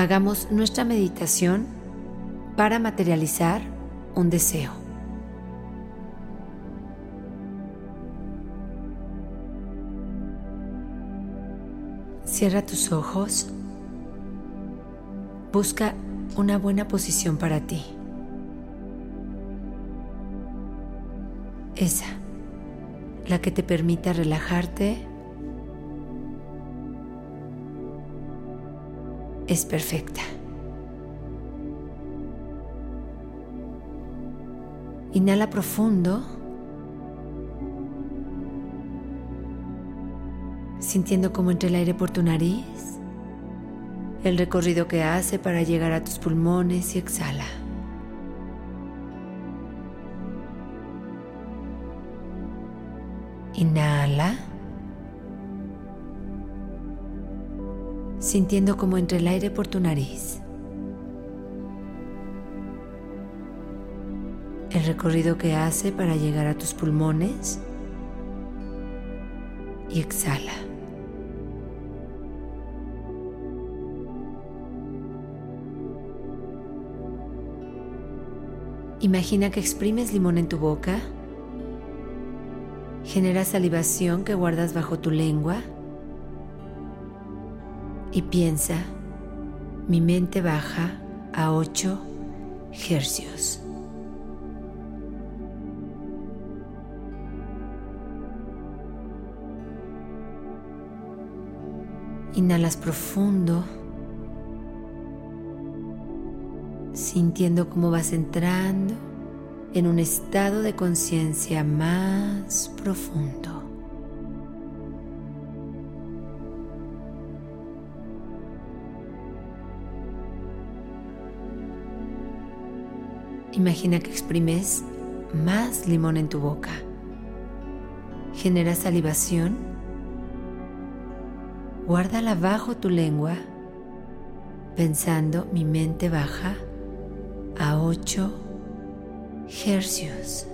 hagamos nuestra meditación para materializar un deseo. Cierra tus ojos. Busca una buena posición para ti. Esa, la que te permita relajarte es perfecta. Inhala profundo, sintiendo como entre el aire por tu nariz, el recorrido que hace para llegar a tus pulmones y exhala. Inhala. Sintiendo como entre el aire por tu nariz. El recorrido que hace para llegar a tus pulmones y exhala. Imagina que exprimes limón en tu boca, genera salivación que guardas bajo tu lengua y piensa, mi mente baja a 8 hercios. Inhalas profundo, sintiendo cómo vas entrando en un estado de conciencia más profundo. Imagina que exprimes más limón en tu boca. Genera salivación. Guárdala bajo tu lengua, pensando mi mente baja a 8 hercios.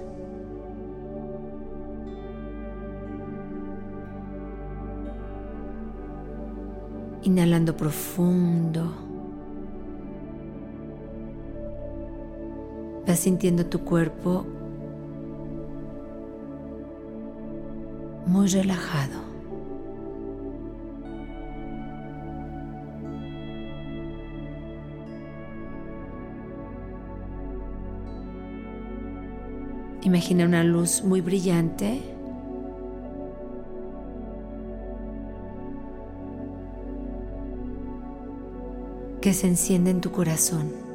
Inhalando profundo. Vas sintiendo tu cuerpo muy relajado. Imagina una luz muy brillante que se enciende en tu corazón.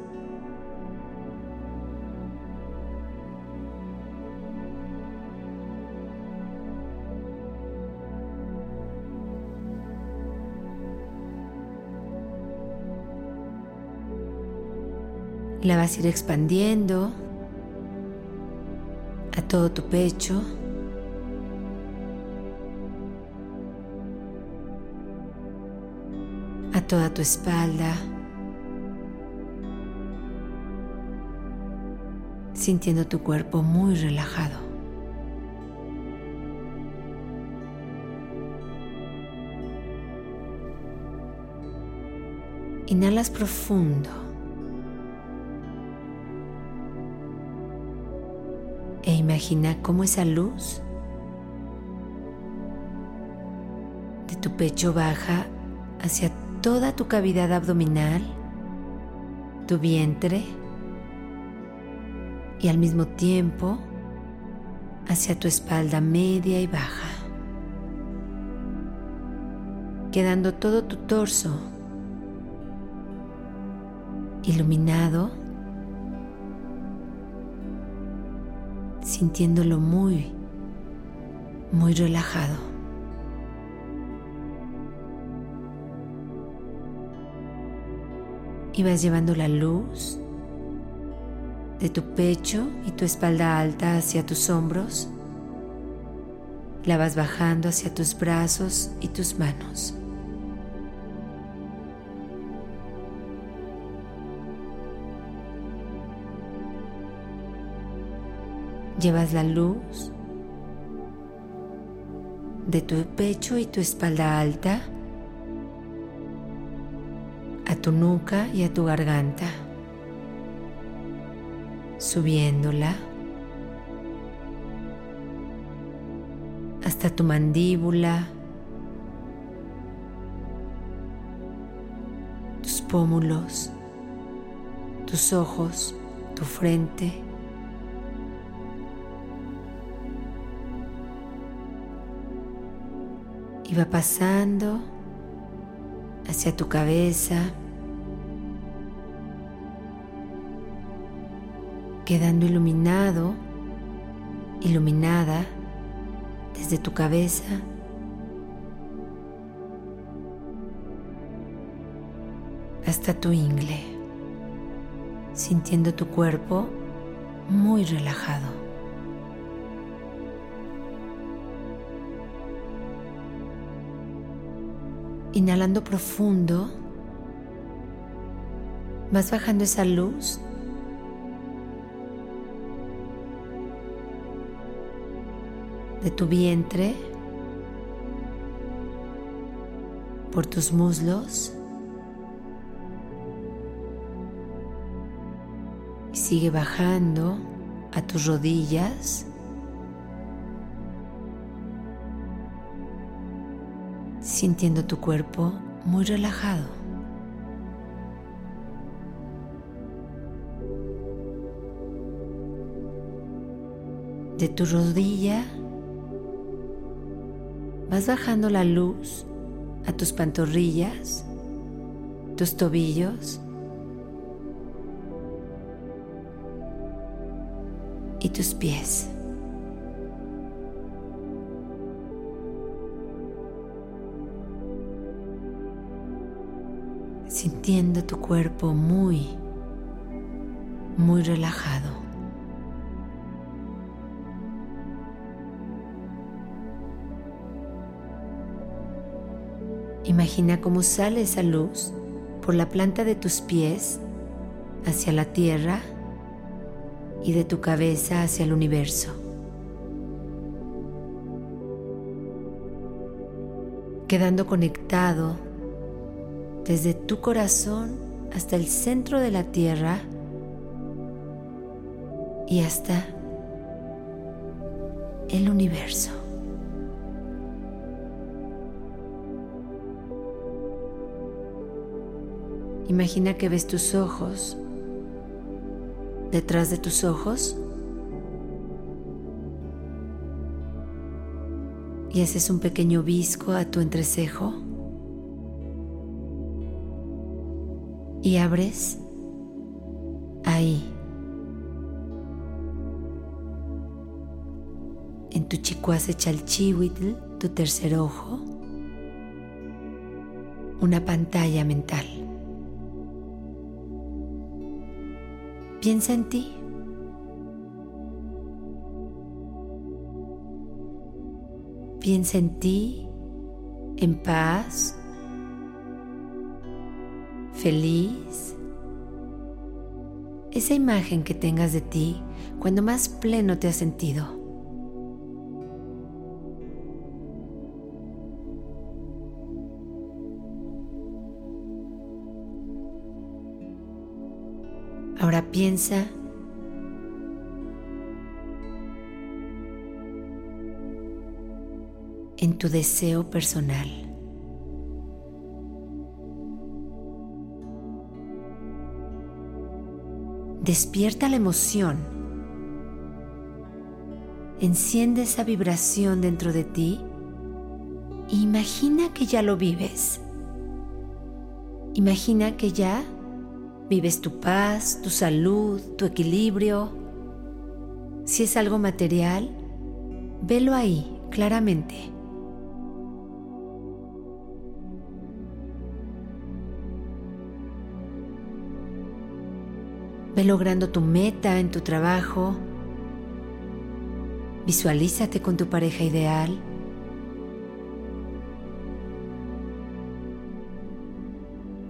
La vas a ir expandiendo a todo tu pecho. A toda tu espalda. Sintiendo tu cuerpo muy relajado. Inhalas profundo. Imagina cómo esa luz de tu pecho baja hacia toda tu cavidad abdominal, tu vientre y al mismo tiempo hacia tu espalda media y baja, quedando todo tu torso iluminado sintiéndolo muy, muy relajado. Y vas llevando la luz de tu pecho y tu espalda alta hacia tus hombros. La vas bajando hacia tus brazos y tus manos. Llevas la luz de tu pecho y tu espalda alta a tu nuca y a tu garganta, subiéndola hasta tu mandíbula, tus pómulos, tus ojos, tu frente. Y va pasando hacia tu cabeza, quedando iluminado, iluminada desde tu cabeza hasta tu ingle, sintiendo tu cuerpo muy relajado. Inhalando profundo, vas bajando esa luz. De tu vientre por tus muslos. Y sigue bajando a tus rodillas sintiendo tu cuerpo muy relajado. De tu rodilla vas bajando la luz a tus pantorrillas, tus tobillos y tus pies. Sintiendo tu cuerpo muy, muy relajado. Imagina cómo sale esa luz por la planta de tus pies hacia la tierra y de tu cabeza hacia el universo. Quedando conectado desde tu corazón hasta el centro de la tierra y hasta el universo. Imagina que ves tus ojos. Detrás de tus ojos y haces un pequeño visco a tu entrecejo. Y abres ahí, en tu chicuase chalchihuitl, tu tercer ojo, una pantalla mental. Piensa en ti. Piensa en ti, en paz, feliz. Esa imagen que tengas de ti cuando más pleno te has sentido. Ahora piensa en tu deseo personal. Despierta la emoción, enciende esa vibración dentro de ti e imagina que ya lo vives. Imagina que ya vives tu paz, tu salud, tu equilibrio. Si es algo material, velo ahí claramente. Ve logrando tu meta en tu trabajo. Visualízate con tu pareja ideal.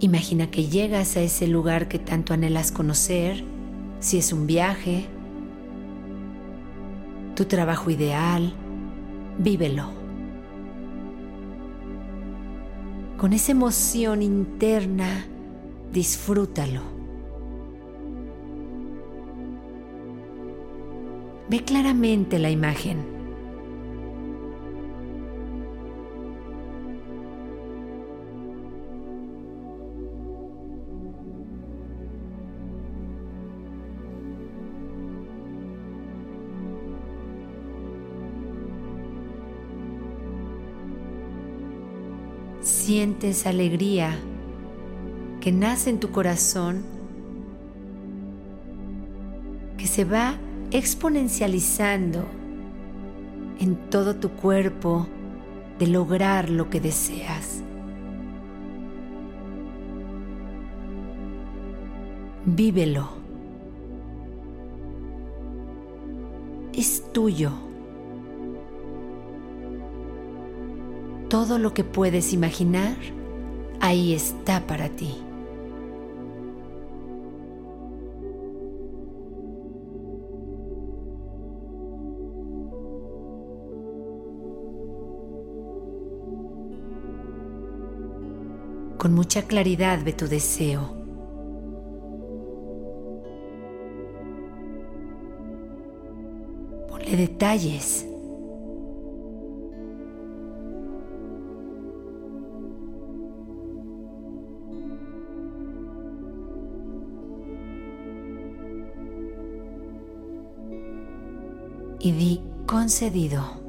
Imagina que llegas a ese lugar que tanto anhelas conocer, si es un viaje, tu trabajo ideal, vívelo. Con esa emoción interna disfrútalo. Ve claramente la imagen. sientes alegría que nace en tu corazón, que se va exponencializando en todo tu cuerpo de lograr lo que deseas. Vívelo. Es tuyo. Todo lo que puedes imaginar, ahí está para ti. Con mucha claridad ve tu deseo. Ponle detalles. y di concedido.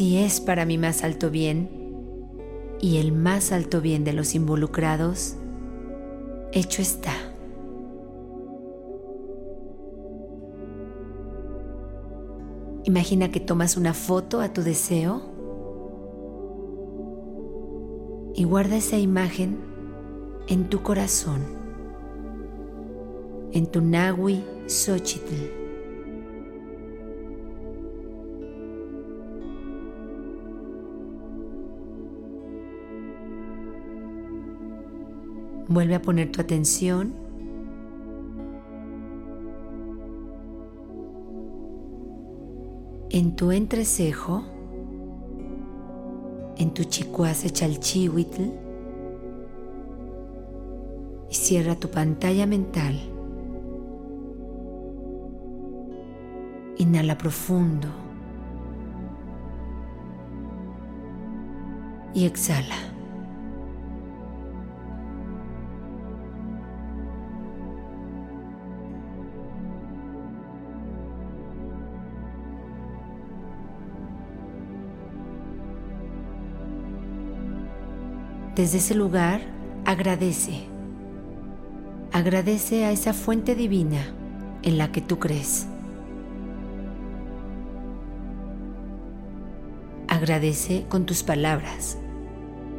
Si es para mi más alto bien y el más alto bien de los involucrados, hecho está. Imagina que tomas una foto a tu deseo y guarda esa imagen en tu corazón, en tu Nahui Xochitl. Vuelve a poner tu atención en tu entrecejo, en tu chicuase chalchihuitl y cierra tu pantalla mental. Inhala profundo y exhala. Desde ese lugar, agradece. Agradece a esa fuente divina en la que tú crees. Agradece con tus palabras,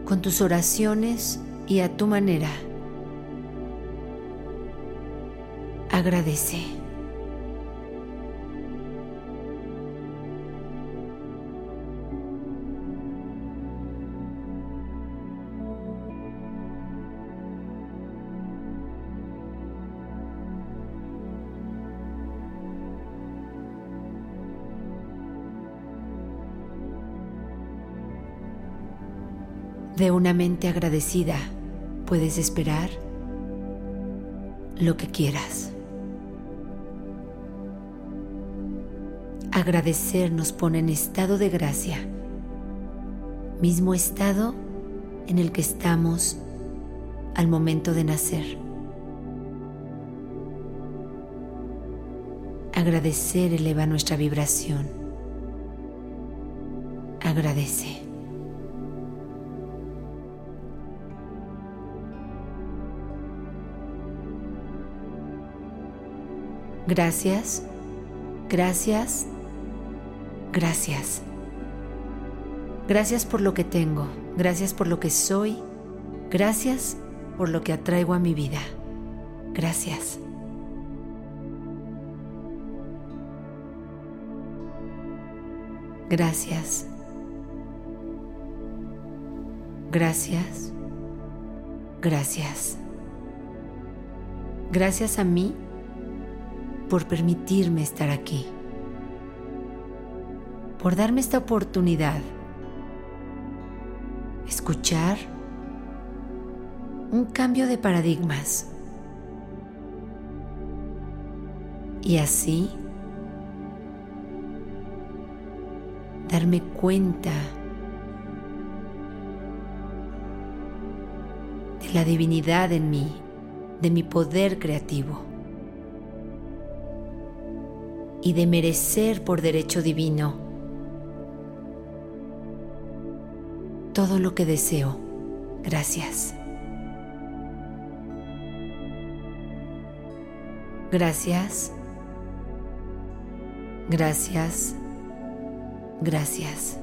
con tus oraciones y a tu manera. Agradece. De una mente agradecida puedes esperar lo que quieras. Agradecer nos pone en estado de gracia, mismo estado en el que estamos al momento de nacer. Agradecer eleva nuestra vibración. Agradece. Gracias, gracias, gracias. Gracias por lo que tengo, gracias por lo que soy, gracias por lo que atraigo a mi vida. Gracias. Gracias. Gracias. Gracias. Gracias a mí por permitirme estar aquí, por darme esta oportunidad, escuchar un cambio de paradigmas. Y así darme cuenta de la divinidad en mí, de mi poder creativo y de merecer por derecho divino todo lo que deseo. Gracias. Gracias. Gracias. Gracias.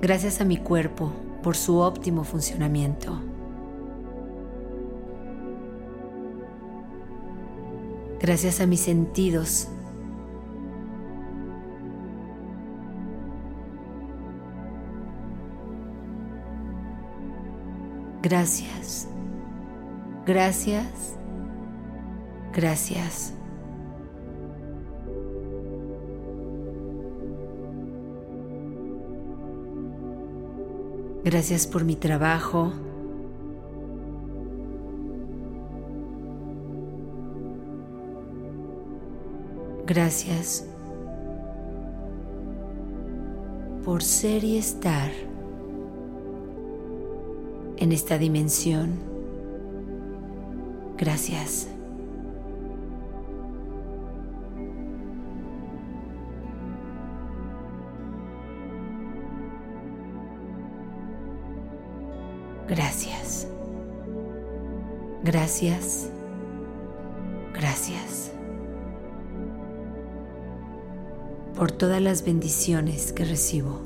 Gracias a mi cuerpo por su óptimo funcionamiento. Gracias a mis sentidos. Gracias. Gracias. Gracias. Gracias por mi trabajo. Gracias por ser y estar en esta dimensión. Gracias. Gracias. Gracias. Por todas las bendiciones que recibo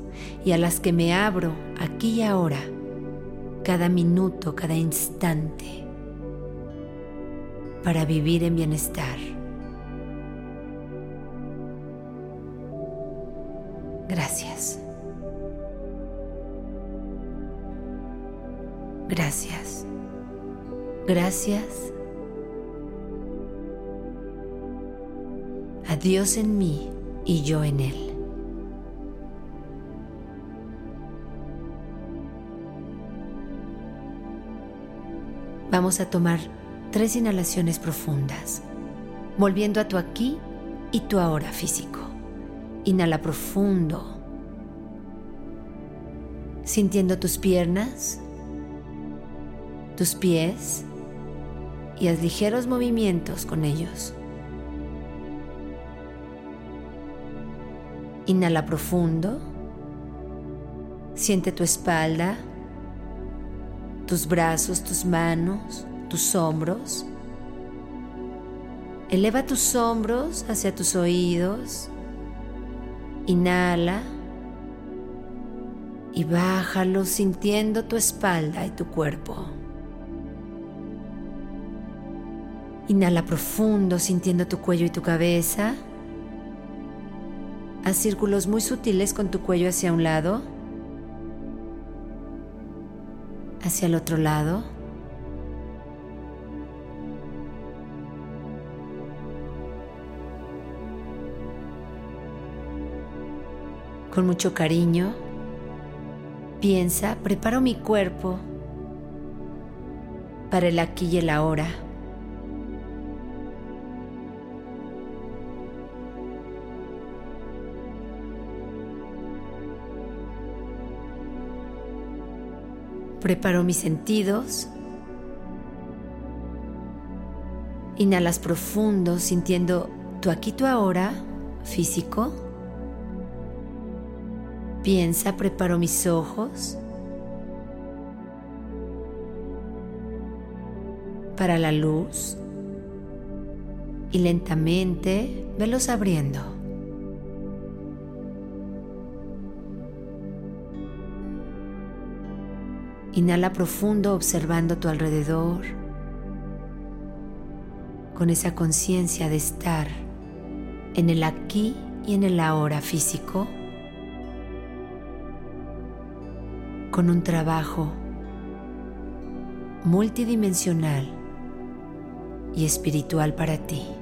y a las que me abro aquí y ahora, cada minuto, cada instante, para vivir en bienestar. Gracias. Gracias. Gracias. A Dios en mí y yo en Él. Vamos a tomar tres inhalaciones profundas, volviendo a tu aquí y tu ahora físico. Inhala profundo, sintiendo tus piernas, tus pies y haz ligeros movimientos con ellos. Inhala profundo. Siente tu espalda, tus brazos, tus manos, tus hombros. Eleva tus hombros hacia tus oídos. Inhala y bájalo sintiendo tu espalda y tu cuerpo. Inhala profundo sintiendo tu cuello y tu cabeza. Haz círculos muy sutiles con tu cuello hacia un lado, hacia el otro lado. Con mucho cariño, piensa, preparo mi cuerpo para el aquí y el ahora. Preparo mis sentidos. Inhalas profundo sintiendo tu aquí, tu ahora físico. Piensa, preparo mis ojos para la luz y lentamente velos abriendo. Inhala profundo observando tu alrededor con esa conciencia de estar en el aquí y en el ahora físico, con un trabajo multidimensional y espiritual para ti.